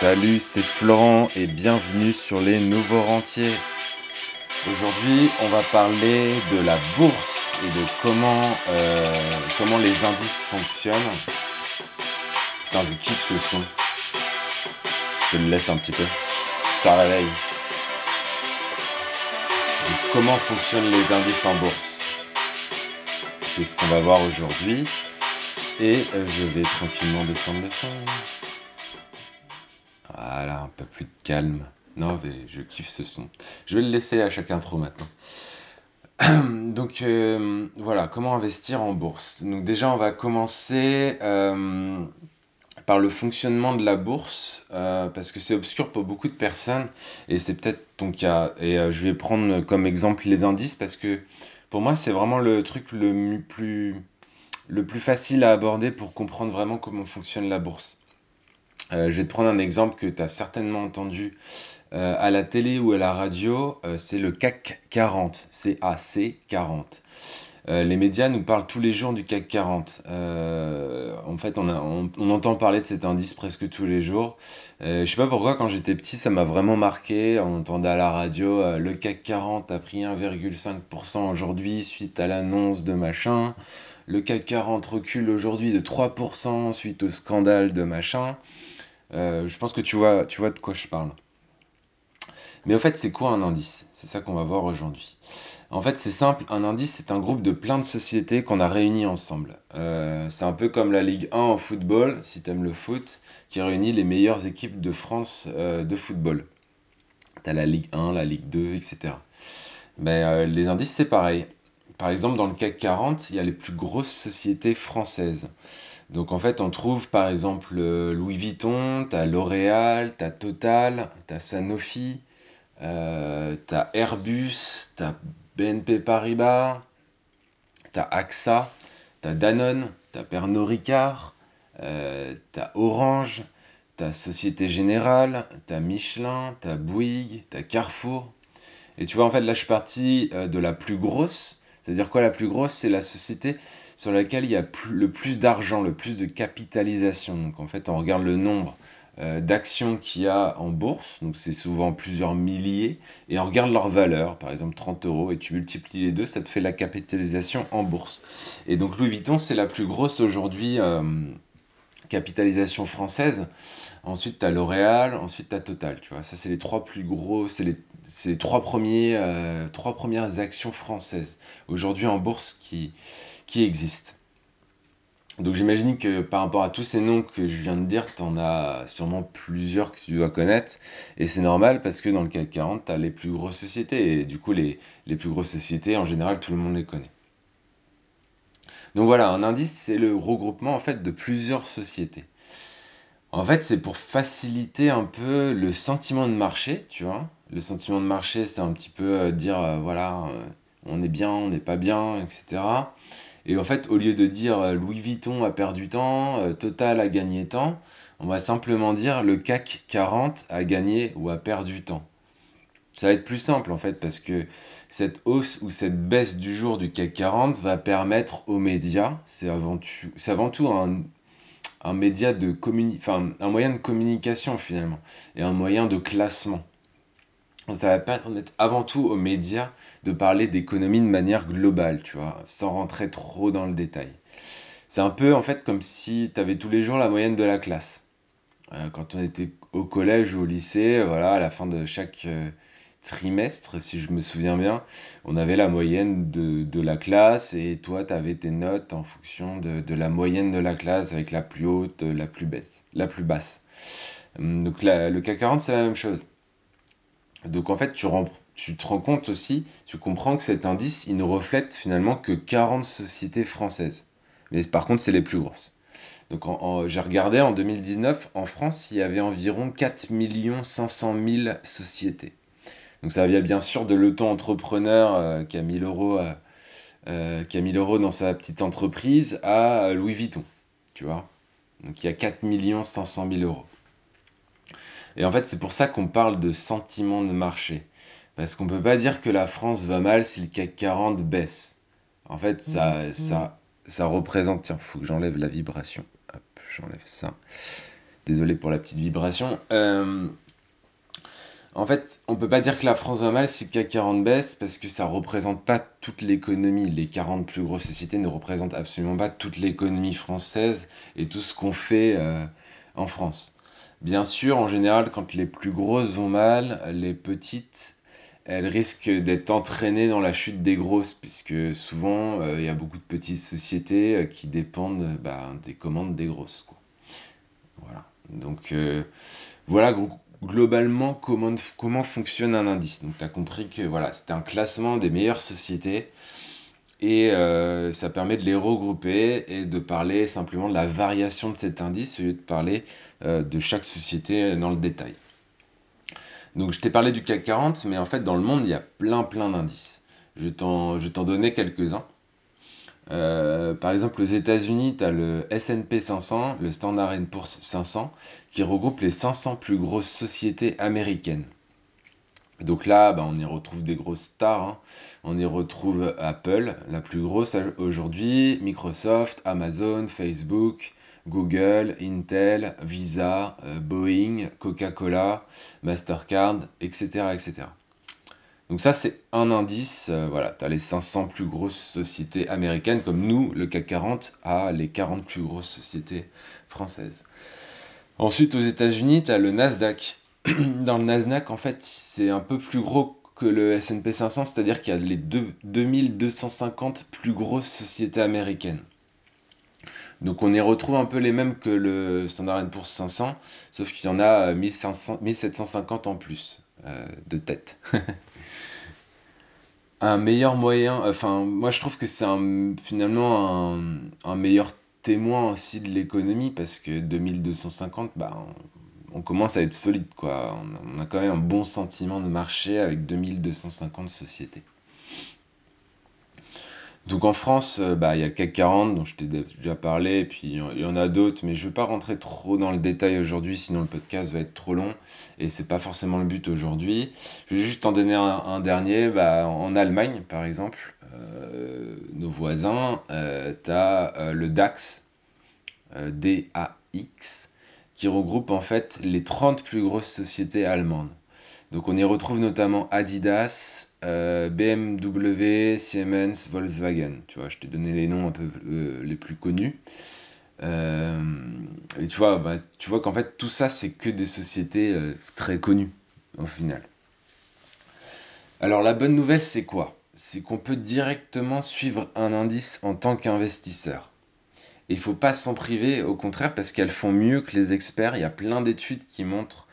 Salut, c'est Florent et bienvenue sur les nouveaux rentiers. Aujourd'hui, on va parler de la bourse et de comment, euh, les indices fonctionnent. Putain, je kiffe ce son. Je le laisse un petit peu. Ça réveille. Comment fonctionnent les indices en bourse C'est ce qu'on va voir aujourd'hui. Et euh, je vais tranquillement descendre le son. Voilà, un peu plus de calme. Non, mais je kiffe ce son. Je vais le laisser à chaque intro maintenant. Donc euh, voilà, comment investir en bourse? Donc déjà, on va commencer euh, par le fonctionnement de la bourse, euh, parce que c'est obscur pour beaucoup de personnes, et c'est peut-être ton cas. Et je vais prendre comme exemple les indices, parce que pour moi, c'est vraiment le truc le plus facile à aborder pour comprendre vraiment comment fonctionne la bourse. Je vais te prendre un exemple que tu as certainement entendu euh, à la télé ou à la radio, euh, c'est le CAC 40, CAC 40. Euh, les médias nous parlent tous les jours du CAC 40. en fait, on, on, entend parler de cet indice presque tous les jours. je sais pas pourquoi, quand j'étais petit, ça m'a vraiment marqué. On entendait à la radio, le CAC 40 a pris 1,5% aujourd'hui suite à l'annonce de machin. Le CAC 40 recule aujourd'hui de 3% suite au scandale de machin. Je pense que tu vois, de quoi je parle. Mais au fait, c'est quoi un indice? C'est ça qu'on va voir aujourd'hui. En fait, c'est simple, un indice, c'est un groupe de plein de sociétés qu'on a réunies ensemble. Euh, c'est un peu comme la Ligue 1 en football, si tu aimes le foot, qui réunit les meilleures équipes de France euh, de football. Tu as la Ligue 1, la Ligue 2, etc. Euh, les indices, c'est pareil. Par exemple, dans le CAC 40, il y a les plus grosses sociétés françaises. Donc en fait, on trouve par exemple Louis Vuitton, tu as L'Oréal, tu as Total, tu as Sanofi, euh, t'as Airbus, t'as BNP Paribas, t'as AXA, t'as Danone, t'as Pernod Ricard, euh, t'as Orange, t'as Société Générale, t'as Michelin, t'as Bouygues, t'as Carrefour. Et tu vois, en fait, là, je suis parti euh, de la plus grosse. C'est-à-dire quoi la plus grosse? C'est la société sur laquelle il y a le plus d'argent, le plus de capitalisation. Donc en fait, on regarde le nombre euh, d'actions qu'il y a en bourse, donc c'est souvent plusieurs milliers, et on regarde leur valeur, par exemple 30 euros, et tu multiplies les deux, ça te fait la capitalisation en bourse. Et donc Louis Vuitton, c'est la plus grosse aujourd'hui euh, capitalisation française. Ensuite, tu as L'Oréal, ensuite tu as Total, tu vois. Ça, c'est les trois plus gros, c'est les, trois, premiers, euh, trois premières actions françaises aujourd'hui en bourse qui, qui existent. Donc j'imagine que par rapport à tous ces noms que je viens de dire, tu en as sûrement plusieurs que tu dois connaître. Et c'est normal parce que dans le CAC 40, tu as les plus grosses sociétés. Et du coup, les, plus grosses sociétés, en général, tout le monde les connaît. Donc voilà, un indice, c'est le regroupement en fait de plusieurs sociétés. En fait, c'est pour faciliter un peu le sentiment de marché, tu vois. Le sentiment de marché, c'est un petit peu euh, dire, euh, voilà, euh, on est bien, on n'est pas bien, etc. Et en fait, au lieu de dire euh, Louis Vuitton a perdu temps, euh, Total a gagné temps, on va simplement dire le CAC 40 a gagné ou a perdu temps. Ça va être plus simple en fait parce que cette hausse ou cette baisse du jour du CAC 40 va permettre aux médias, c'est avant, tout un, média de un moyen de communication finalement et un moyen de classement ça va permettre avant tout aux médias de parler d'économie de manière globale, tu vois, sans rentrer trop dans le détail. C'est un peu en fait comme si tu avais tous les jours la moyenne de la classe. Euh, quand on était au collège ou au lycée, voilà, à la fin de chaque euh, trimestre, si je me souviens bien, on avait la moyenne de, la classe et toi, tu avais tes notes en fonction de, la moyenne de la classe avec la plus haute, la plus basse. La plus basse. Hum, donc le CAC 40, c'est la même chose. Donc en fait, tu, te rends compte aussi, tu comprends que cet indice, il ne reflète finalement que 40 sociétés françaises. Mais par contre, c'est les plus grosses. Donc j'ai regardé en 2019, en France, il y avait environ 4 500 000 sociétés. Donc ça vient bien sûr de l'auto-entrepreneur euh, qui a 1000 euros, euh, euh, qui a 1000 euros dans sa petite entreprise à Louis Vuitton, tu vois. Donc il y a 4 500 000 euros. Et en fait, c'est pour ça qu'on parle de sentiment de marché. Parce qu'on ne peut pas dire que la France va mal si le CAC 40 baisse. En fait, ça, mm. ça, ça représente. Tiens, il faut que j'enlève la vibration. Hop, j'enlève ça. Désolé pour la petite vibration. Euh, en fait, on peut pas dire que la France va mal si le CAC 40 baisse parce que ça représente pas toute l'économie. Les 40 plus grosses sociétés ne représentent absolument pas toute l'économie française et tout ce qu'on fait euh, en France. Bien sûr, en général, quand les plus grosses vont mal, les petites, elles risquent d'être entraînées dans la chute des grosses, puisque souvent, euh, il y a beaucoup de petites sociétés euh, qui dépendent bah, des commandes des grosses. Voilà. Donc, voilà globalement comment, comment fonctionne un indice. Donc tu as compris que voilà, c'était un classement des meilleures sociétés et euh, ça permet de les regrouper et de parler simplement de la variation de cet indice au lieu de parler euh, de chaque société dans le détail. Donc je t'ai parlé du CAC 40, mais en fait dans le monde il y a plein plein d'indices. Je t'en donner quelques-uns. Euh, par exemple, aux États-Unis, tu as le S&P 500, le Standard Poor's 500, qui regroupe les 500 plus grosses sociétés américaines. Donc là, bah, on y retrouve des grosses stars. Hein. On y retrouve Apple, la plus grosse aujourd'hui, Microsoft, Amazon, Facebook, Google, Intel, Visa, euh, Boeing, Coca-Cola, Mastercard, etc., etc. Donc ça, c'est un indice. Euh, voilà, tu as les 500 plus grosses sociétés américaines, comme nous, le CAC 40 a les 40 plus grosses sociétés françaises. Ensuite, aux États-Unis, tu as le Nasdaq. Dans le Nasdaq, en fait, c'est un peu plus gros que le S&P 500, c'est-à-dire qu'il y a les 2250 plus grosses sociétés américaines. Donc on y retrouve un peu les mêmes que le Standard Poor's 500, sauf qu'il y en a 1750 en plus euh, de tête. un meilleur moyen, enfin, moi je trouve que c'est finalement un, meilleur témoin aussi de l'économie parce que 2250, bah, on, commence à être solide, quoi. On, a quand même un bon sentiment de marché avec 2250 sociétés. Donc en France, euh, bah, il y a le CAC 40 dont je t'ai déjà parlé, et puis il y en a d'autres, mais je ne vais pas rentrer trop dans le détail aujourd'hui, sinon le podcast va être trop long, et c'est pas forcément le but aujourd'hui. Je vais juste en donner un, dernier. Bah, en Allemagne, par exemple, euh, nos voisins, euh, tu as le DAX, DAX, qui regroupe en fait les 30 plus grosses sociétés allemandes. Donc on y retrouve notamment Adidas, euh, BMW, Siemens, Volkswagen. Tu vois, je t'ai donné les noms un peu euh, les plus connus. Euh, et tu vois, bah, tu vois qu'en fait tout ça c'est que des sociétés très connues au final. Alors la bonne nouvelle c'est quoi? C'est qu'on peut directement suivre un indice en tant qu'investisseur. Il faut pas s'en priver, au contraire, parce qu'elles font mieux que les experts. Il y a plein d'études qui montrent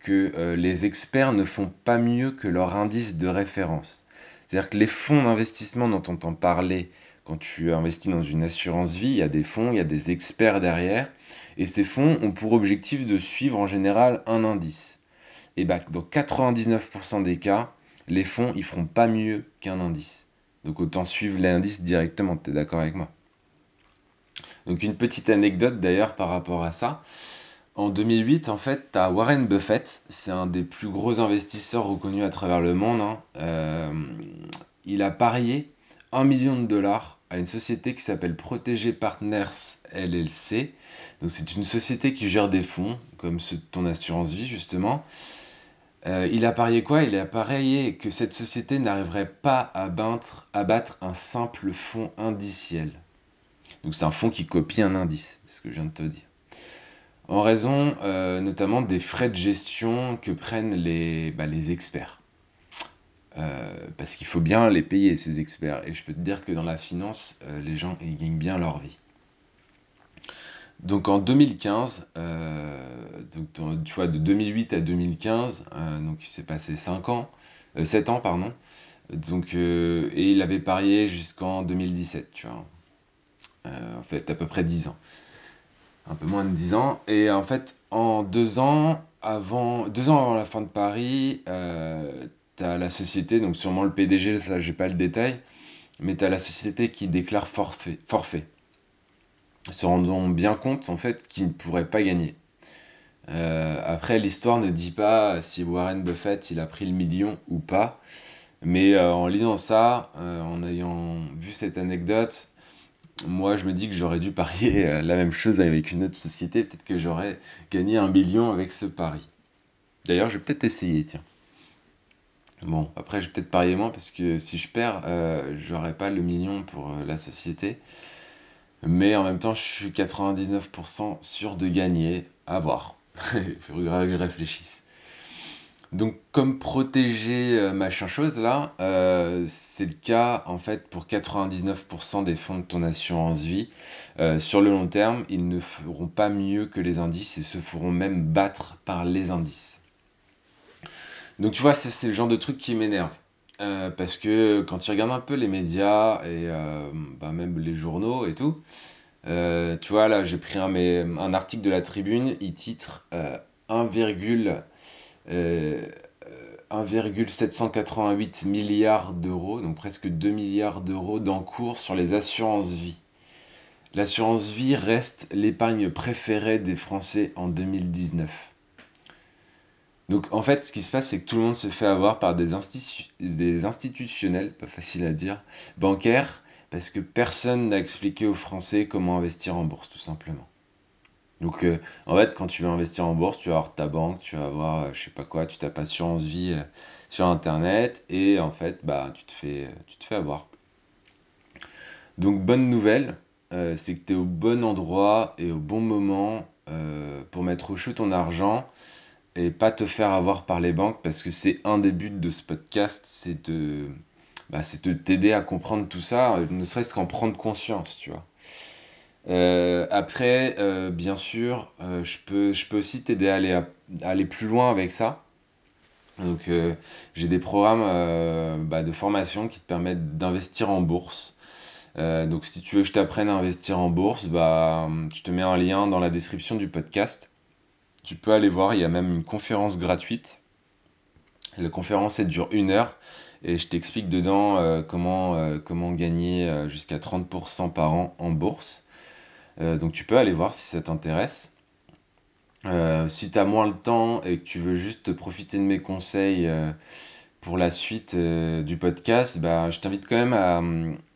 que euh, les experts ne font pas mieux que leur indice de référence. C'est-à-dire que les fonds d'investissement dont on entend parler quand tu investis dans une assurance vie, il y a des fonds, il y a des experts derrière, et ces fonds ont pour objectif de suivre en général un indice. Et bah, dans 99% des cas, les fonds, ils feront pas mieux qu'un indice. Donc autant suivre l'indice directement, tu es d'accord avec moi? Donc une petite anecdote d'ailleurs par rapport à ça. En 2008, en fait, tu as Warren Buffett, c'est un des plus gros investisseurs reconnus à travers le monde. Hein. Euh, il a parié 1 million de dollars à une société qui s'appelle Protégé Partners LLC. Donc c'est une société qui gère des fonds, comme ceux de ton assurance vie justement. Euh, il a parié quoi? Il a parié que cette société n'arriverait pas à battre, à battre un simple fonds indiciel. Donc c'est un fonds qui copie un indice, c'est ce que je viens de te dire en raison euh, notamment des frais de gestion que prennent les, bah, les experts. Euh, parce qu'il faut bien les payer, ces experts. Et je peux te dire que dans la finance, euh, les gens ils gagnent bien leur vie. Donc en 2015, donc, tu vois, de 2008 à 2015, donc il s'est passé 5 ans, 7 ans, pardon. Donc, et il avait parié jusqu'en 2017, tu vois. En fait, à peu près 10 ans un peu moins de 10 ans. Et en fait, en deux ans avant, deux ans avant la fin de Paris, euh, tu as la société, donc sûrement le PDG, ça j'ai pas le détail, mais tu as la société qui déclare forfait, forfait. Se rendant bien compte en fait qu'il ne pourrait pas gagner. Euh, après, l'histoire ne dit pas si Warren Buffett il a pris le million ou pas, mais euh, en lisant ça, en ayant vu cette anecdote, moi, je me dis que j'aurais dû parier la même chose avec une autre société. Peut-être que j'aurais gagné un million avec ce pari. D'ailleurs, je vais peut-être essayer, tiens. Bon, après, je vais peut-être parier moins parce que si je perds, euh, j'aurai pas le million pour euh, la société. Mais en même temps, je suis 99% sûr de gagner. À voir. Il faudra que je réfléchisse. Donc, comme protéger euh, machin chose là, euh, c'est le cas en fait pour 99% des fonds de ton assurance vie. Euh, sur le long terme, ils ne feront pas mieux que les indices et se feront même battre par les indices. Donc, tu vois, c'est le genre de truc qui m'énerve. parce que quand tu regardes un peu les médias et bah, même les journaux et tout, tu vois, là j'ai pris un, article de la tribune, il titre 1, 1,788 milliards d'euros, donc presque 2 milliards d'euros d'encours sur les assurances vie. L'assurance vie reste l'épargne préférée des Français en 2019. Donc en fait, ce qui se passe, c'est que tout le monde se fait avoir par des, des institutionnels, pas facile à dire, bancaires, parce que personne n'a expliqué aux Français comment investir en bourse, tout simplement. Donc, euh, en fait, quand tu veux investir en bourse, tu vas avoir ta banque, tu vas avoir, euh, je sais pas quoi, tu tapes assurance vie euh, sur Internet et en fait, bah, tu te fais, tu te fais avoir. Donc, bonne nouvelle, c'est que tu es au bon endroit et au bon moment pour mettre au chaud ton argent et pas te faire avoir par les banques parce que c'est un des buts de ce podcast, c'est de, bah, c'est de t'aider à comprendre tout ça, ne serait-ce qu'en prendre conscience, tu vois. Euh, après, euh, bien sûr, euh, je, peux, aussi t'aider à aller, plus loin avec ça. Donc, j'ai des programmes bah, de formation qui te permettent d'investir en bourse. donc, si tu veux que je t'apprenne à investir en bourse, bah, je te mets un lien dans la description du podcast. Tu peux aller voir, il y a même une conférence gratuite. La conférence, dure une heure et je t'explique dedans comment gagner jusqu'à 30% par an en bourse. Euh, donc tu peux aller voir si ça t'intéresse. Euh, si tu as moins le temps et que tu veux juste profiter de mes conseils euh, pour la suite du podcast, bah, je t'invite quand même à,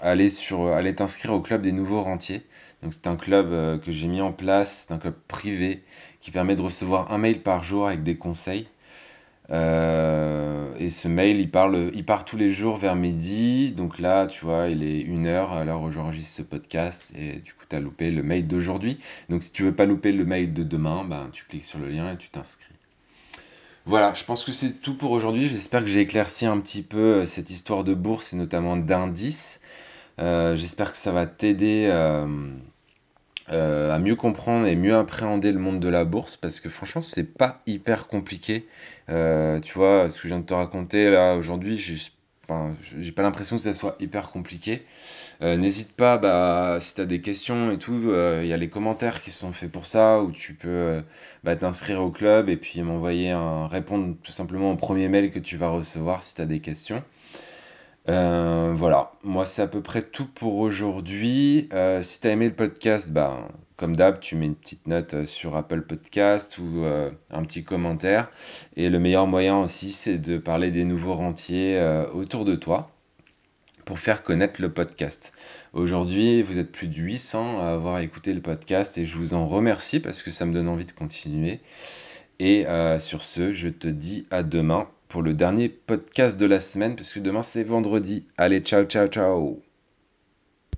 aller t'inscrire au club des nouveaux rentiers. C'est un club que j'ai mis en place, c'est un club privé qui permet de recevoir un mail par jour avec des conseils. Euh, et ce mail, il, parle, il part tous les jours vers midi. Donc là, tu vois, il est une heure à l'heure où j'enregistre ce podcast. Et du coup, tu as loupé le mail d'aujourd'hui. Donc si tu veux pas louper le mail de demain, ben, tu cliques sur le lien et tu t'inscris. Voilà, je pense que c'est tout pour aujourd'hui. J'espère que j'ai éclairci un petit peu euh, cette histoire de bourse et notamment d'indices. Euh, j'espère que ça va t'aider. À mieux comprendre et mieux appréhender le monde de la bourse parce que franchement c'est pas hyper compliqué. Euh, tu vois ce que je viens de te raconter là aujourd'hui j'ai j'ai pas l'impression que ça soit hyper compliqué. Euh, n'hésite pas bah, si tu as des questions et tout il y a les commentaires qui sont faits pour ça où tu peux bah, t'inscrire au club et puis m'envoyer un répondre tout simplement au premier mail que tu vas recevoir si tu as des questions euh, voilà, moi c'est à peu près tout pour aujourd'hui. Euh, si tu as aimé le podcast, bah, comme d'hab, tu mets une petite note euh, sur Apple Podcast ou un petit commentaire. Et le meilleur moyen aussi, c'est de parler des nouveaux rentiers autour de toi pour faire connaître le podcast. Aujourd'hui, vous êtes plus de 800 à avoir écouté le podcast et je vous en remercie parce que ça me donne envie de continuer. Et sur ce, je te dis à demain pour le dernier podcast de la semaine, parce que demain c'est vendredi. Allez, ciao, ciao, ciao